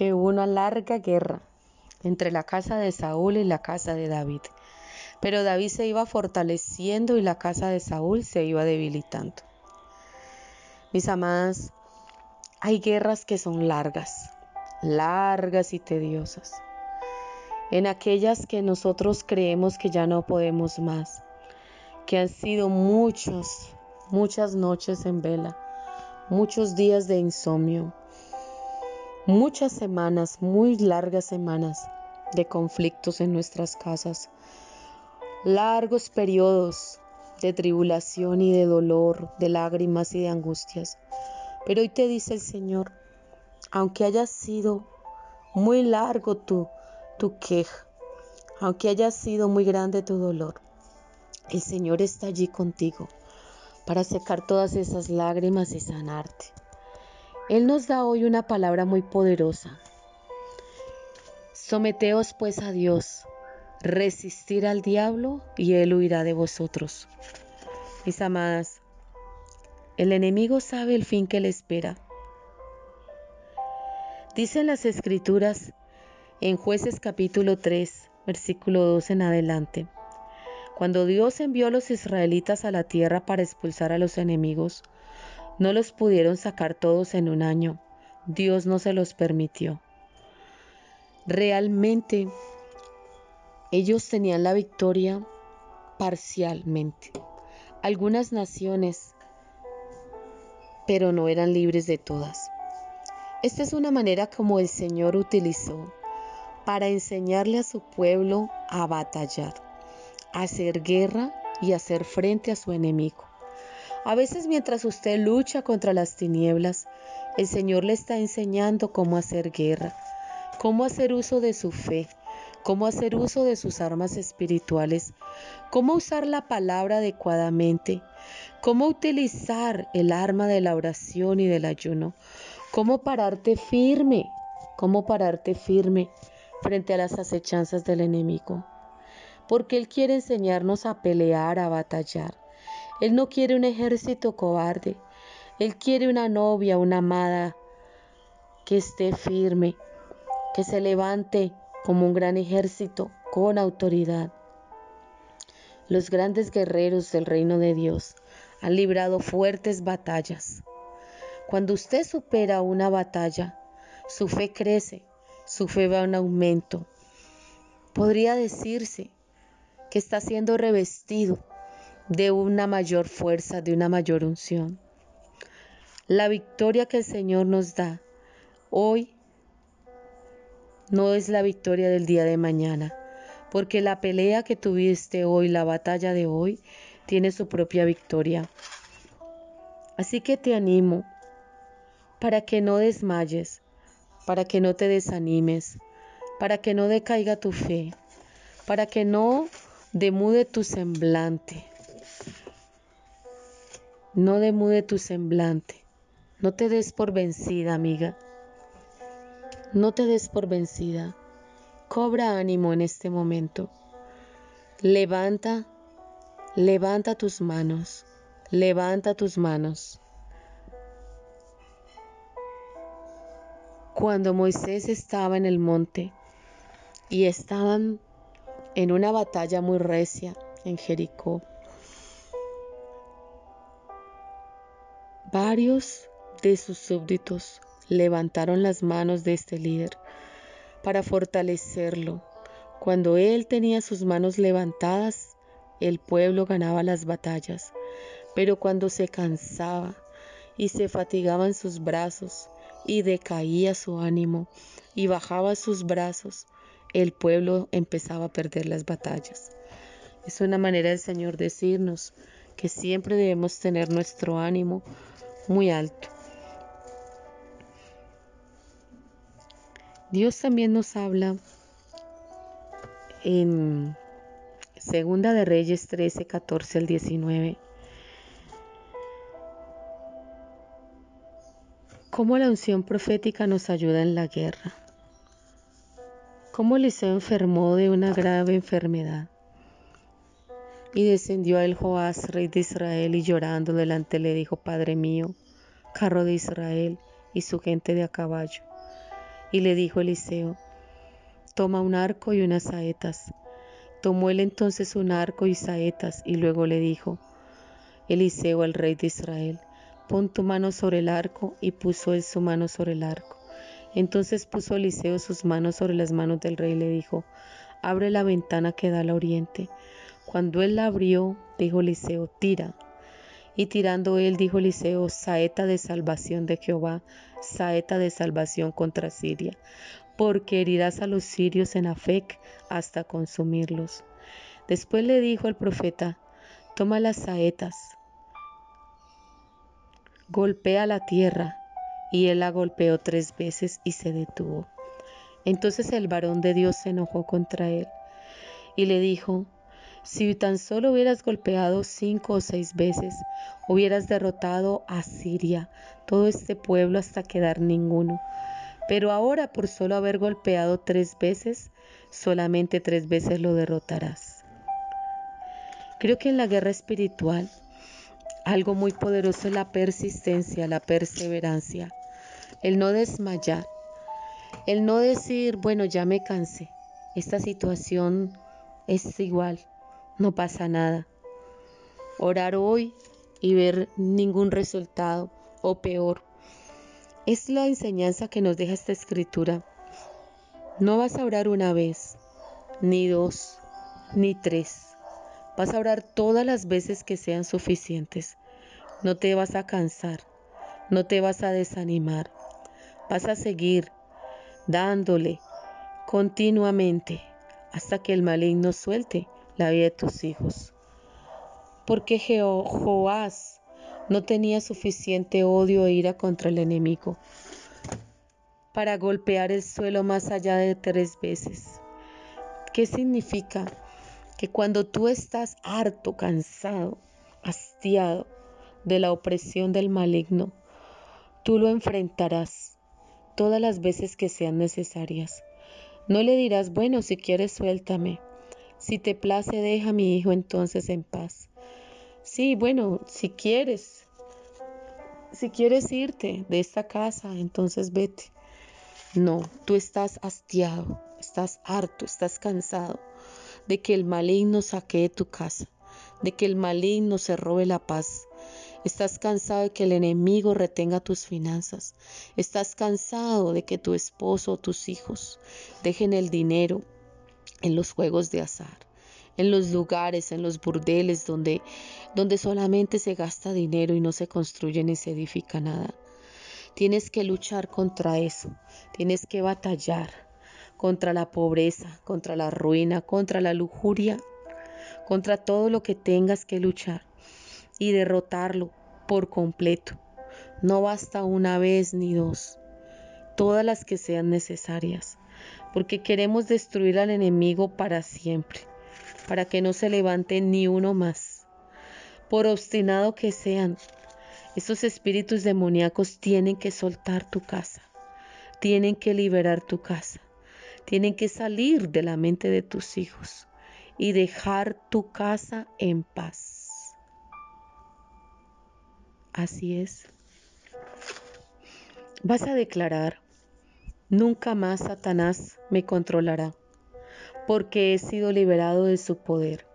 que hubo una larga guerra entre la casa de Saúl y la casa de David. Pero David se iba fortaleciendo y la casa de Saúl se iba debilitando. Mis amadas, hay guerras que son largas, largas y tediosas. En aquellas que nosotros creemos que ya no podemos más, que han sido muchos, muchas noches en vela, muchos días de insomnio, muchas semanas, muy largas semanas de conflictos en nuestras casas, largos periodos de tribulación y de dolor, de lágrimas y de angustias. Pero hoy te dice el Señor, aunque haya sido muy largo tu, tu queja, aunque haya sido muy grande tu dolor, el Señor está allí contigo para secar todas esas lágrimas y sanarte. Él nos da hoy una palabra muy poderosa. Someteos pues a Dios, resistir al diablo y él huirá de vosotros. Mis amadas, el enemigo sabe el fin que le espera. Dicen las escrituras en jueces capítulo 3, versículo 2 en adelante. Cuando Dios envió a los israelitas a la tierra para expulsar a los enemigos, no los pudieron sacar todos en un año. Dios no se los permitió. Realmente ellos tenían la victoria parcialmente. Algunas naciones, pero no eran libres de todas. Esta es una manera como el Señor utilizó para enseñarle a su pueblo a batallar, a hacer guerra y hacer frente a su enemigo. A veces mientras usted lucha contra las tinieblas, el Señor le está enseñando cómo hacer guerra, cómo hacer uso de su fe, cómo hacer uso de sus armas espirituales, cómo usar la palabra adecuadamente, cómo utilizar el arma de la oración y del ayuno, cómo pararte firme, cómo pararte firme frente a las acechanzas del enemigo. Porque Él quiere enseñarnos a pelear, a batallar. Él no quiere un ejército cobarde. Él quiere una novia, una amada que esté firme, que se levante como un gran ejército con autoridad. Los grandes guerreros del reino de Dios han librado fuertes batallas. Cuando usted supera una batalla, su fe crece, su fe va en aumento. Podría decirse que está siendo revestido de una mayor fuerza, de una mayor unción. La victoria que el Señor nos da hoy no es la victoria del día de mañana, porque la pelea que tuviste hoy, la batalla de hoy, tiene su propia victoria. Así que te animo para que no desmayes, para que no te desanimes, para que no decaiga tu fe, para que no demude tu semblante, no demude tu semblante. No te des por vencida, amiga. No te des por vencida. Cobra ánimo en este momento. Levanta, levanta tus manos. Levanta tus manos. Cuando Moisés estaba en el monte y estaban en una batalla muy recia en Jericó, Varios de sus súbditos levantaron las manos de este líder para fortalecerlo. Cuando él tenía sus manos levantadas, el pueblo ganaba las batallas, pero cuando se cansaba y se fatigaban sus brazos y decaía su ánimo y bajaba sus brazos, el pueblo empezaba a perder las batallas. Es una manera del Señor decirnos que siempre debemos tener nuestro ánimo muy alto. Dios también nos habla en Segunda de Reyes 13, 14 al 19. Cómo la unción profética nos ayuda en la guerra. Cómo Eliseo enfermó de una grave enfermedad. Y descendió a él Joás, rey de Israel, y llorando delante le dijo, Padre mío, carro de Israel y su gente de a caballo. Y le dijo Eliseo, toma un arco y unas saetas. Tomó él entonces un arco y saetas, y luego le dijo, Eliseo al rey de Israel, pon tu mano sobre el arco, y puso él su mano sobre el arco. Entonces puso Eliseo sus manos sobre las manos del rey y le dijo, abre la ventana que da al oriente. Cuando él la abrió, dijo Eliseo, tira. Y tirando él, dijo Eliseo, saeta de salvación de Jehová, saeta de salvación contra Siria, porque herirás a los sirios en Afec hasta consumirlos. Después le dijo el profeta, toma las saetas, golpea la tierra, y él la golpeó tres veces y se detuvo. Entonces el varón de Dios se enojó contra él y le dijo, si tan solo hubieras golpeado cinco o seis veces, hubieras derrotado a Siria, todo este pueblo hasta quedar ninguno. Pero ahora por solo haber golpeado tres veces, solamente tres veces lo derrotarás. Creo que en la guerra espiritual algo muy poderoso es la persistencia, la perseverancia, el no desmayar, el no decir, bueno, ya me cansé, esta situación es igual, no pasa nada. Orar hoy y ver ningún resultado o peor. Es la enseñanza que nos deja esta escritura. No vas a orar una vez, ni dos, ni tres. Vas a orar todas las veces que sean suficientes. No te vas a cansar, no te vas a desanimar. Vas a seguir dándole continuamente hasta que el maligno suelte la vida de tus hijos. Porque Joás no tenía suficiente odio e ira contra el enemigo para golpear el suelo más allá de tres veces. ¿Qué significa? Que cuando tú estás harto, cansado, hastiado de la opresión del maligno, tú lo enfrentarás todas las veces que sean necesarias. No le dirás, bueno, si quieres suéltame. Si te place, deja a mi hijo entonces en paz. Sí, bueno, si quieres, si quieres irte de esta casa, entonces vete. No, tú estás hastiado, estás harto, estás cansado de que el maligno saquee tu casa, de que el maligno se robe la paz. Estás cansado de que el enemigo retenga tus finanzas. Estás cansado de que tu esposo o tus hijos dejen el dinero, en los juegos de azar, en los lugares, en los burdeles donde, donde solamente se gasta dinero y no se construye ni se edifica nada. Tienes que luchar contra eso, tienes que batallar contra la pobreza, contra la ruina, contra la lujuria, contra todo lo que tengas que luchar y derrotarlo por completo. No basta una vez ni dos, todas las que sean necesarias porque queremos destruir al enemigo para siempre, para que no se levante ni uno más. Por obstinado que sean, esos espíritus demoníacos tienen que soltar tu casa, tienen que liberar tu casa, tienen que salir de la mente de tus hijos y dejar tu casa en paz. Así es. Vas a declarar Nunca más Satanás me controlará, porque he sido liberado de su poder.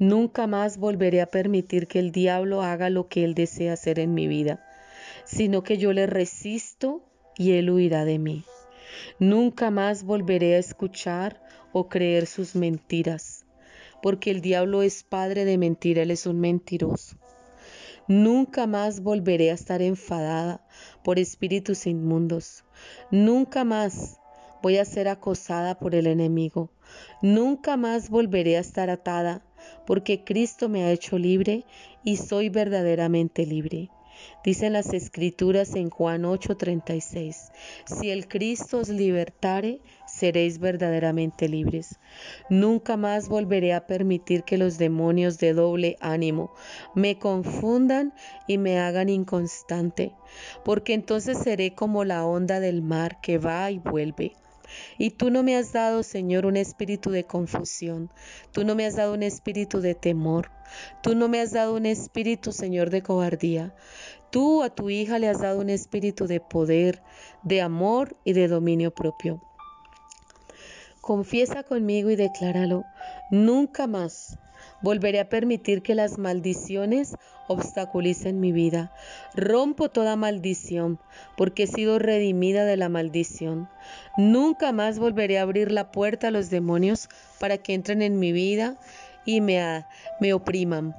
Nunca más volveré a permitir que el diablo haga lo que él desea hacer en mi vida, sino que yo le resisto y él huirá de mí. Nunca más volveré a escuchar o creer sus mentiras, porque el diablo es padre de mentira, él es un mentiroso. Nunca más volveré a estar enfadada por espíritus inmundos. Nunca más voy a ser acosada por el enemigo. Nunca más volveré a estar atada, porque Cristo me ha hecho libre y soy verdaderamente libre. Dicen las escrituras en Juan 8:36, si el Cristo os libertare, seréis verdaderamente libres. Nunca más volveré a permitir que los demonios de doble ánimo me confundan y me hagan inconstante, porque entonces seré como la onda del mar que va y vuelve. Y tú no me has dado, Señor, un espíritu de confusión. Tú no me has dado un espíritu de temor. Tú no me has dado un espíritu, Señor, de cobardía. Tú a tu hija le has dado un espíritu de poder, de amor y de dominio propio. Confiesa conmigo y decláralo. Nunca más volveré a permitir que las maldiciones obstaculicen mi vida. Rompo toda maldición, porque he sido redimida de la maldición. Nunca más volveré a abrir la puerta a los demonios para que entren en mi vida y me, me opriman.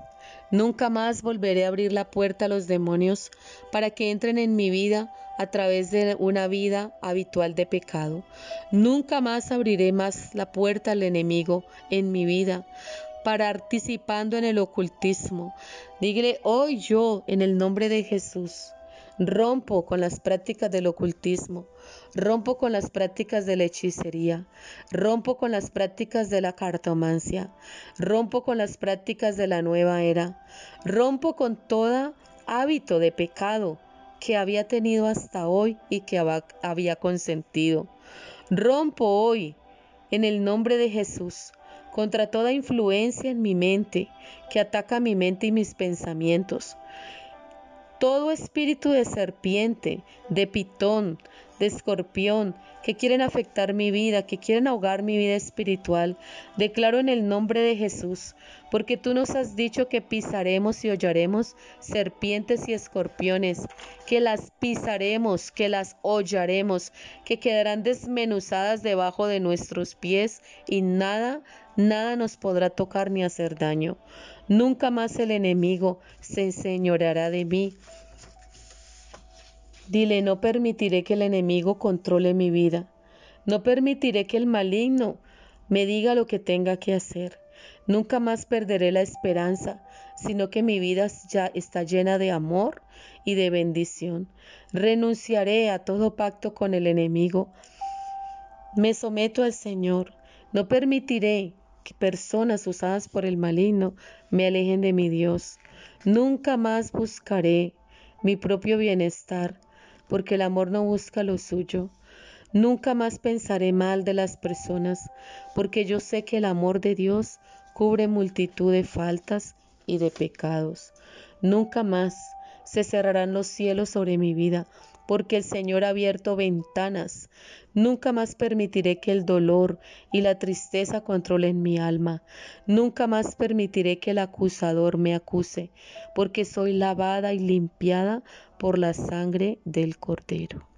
Nunca más volveré a abrir la puerta a los demonios para que entren en mi vida a través de una vida habitual de pecado. Nunca más abriré más la puerta al enemigo en mi vida participando en el ocultismo. Dígale hoy yo en el nombre de Jesús. Rompo con las prácticas del ocultismo, rompo con las prácticas de la hechicería, rompo con las prácticas de la cartomancia, rompo con las prácticas de la nueva era, rompo con todo hábito de pecado, que había tenido hasta hoy y que había consentido. Rompo hoy, en el nombre de Jesús, contra toda influencia en mi mente que ataca mi mente y mis pensamientos. Todo espíritu de serpiente, de pitón, de escorpión, que quieren afectar mi vida, que quieren ahogar mi vida espiritual, declaro en el nombre de Jesús, porque tú nos has dicho que pisaremos y hollaremos serpientes y escorpiones, que las pisaremos, que las hollaremos, que quedarán desmenuzadas debajo de nuestros pies y nada, nada nos podrá tocar ni hacer daño. Nunca más el enemigo se enseñoreará de mí Dile, no permitiré que el enemigo controle mi vida. No permitiré que el maligno me diga lo que tenga que hacer. Nunca más perderé la esperanza, sino que mi vida ya está llena de amor y de bendición. Renunciaré a todo pacto con el enemigo. Me someto al Señor. No permitiré personas usadas por el maligno me alejen de mi Dios. Nunca más buscaré mi propio bienestar, porque el amor no busca lo suyo. Nunca más pensaré mal de las personas, porque yo sé que el amor de Dios cubre multitud de faltas y de pecados. Nunca más se cerrarán los cielos sobre mi vida, porque el Señor ha abierto ventanas. Nunca más permitiré que el dolor y la tristeza controlen mi alma. Nunca más permitiré que el acusador me acuse, porque soy lavada y limpiada por la sangre del Cordero.